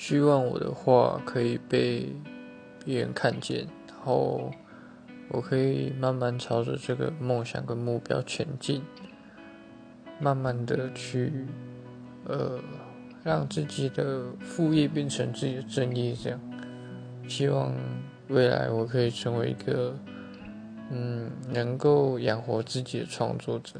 希望我的话可以被别人看见然后我可以慢慢朝着这个梦想跟目标前进慢慢的去呃让自己的副业变成自己的正业这样。希望未来我可以成为一个嗯能够养活自己的创作者。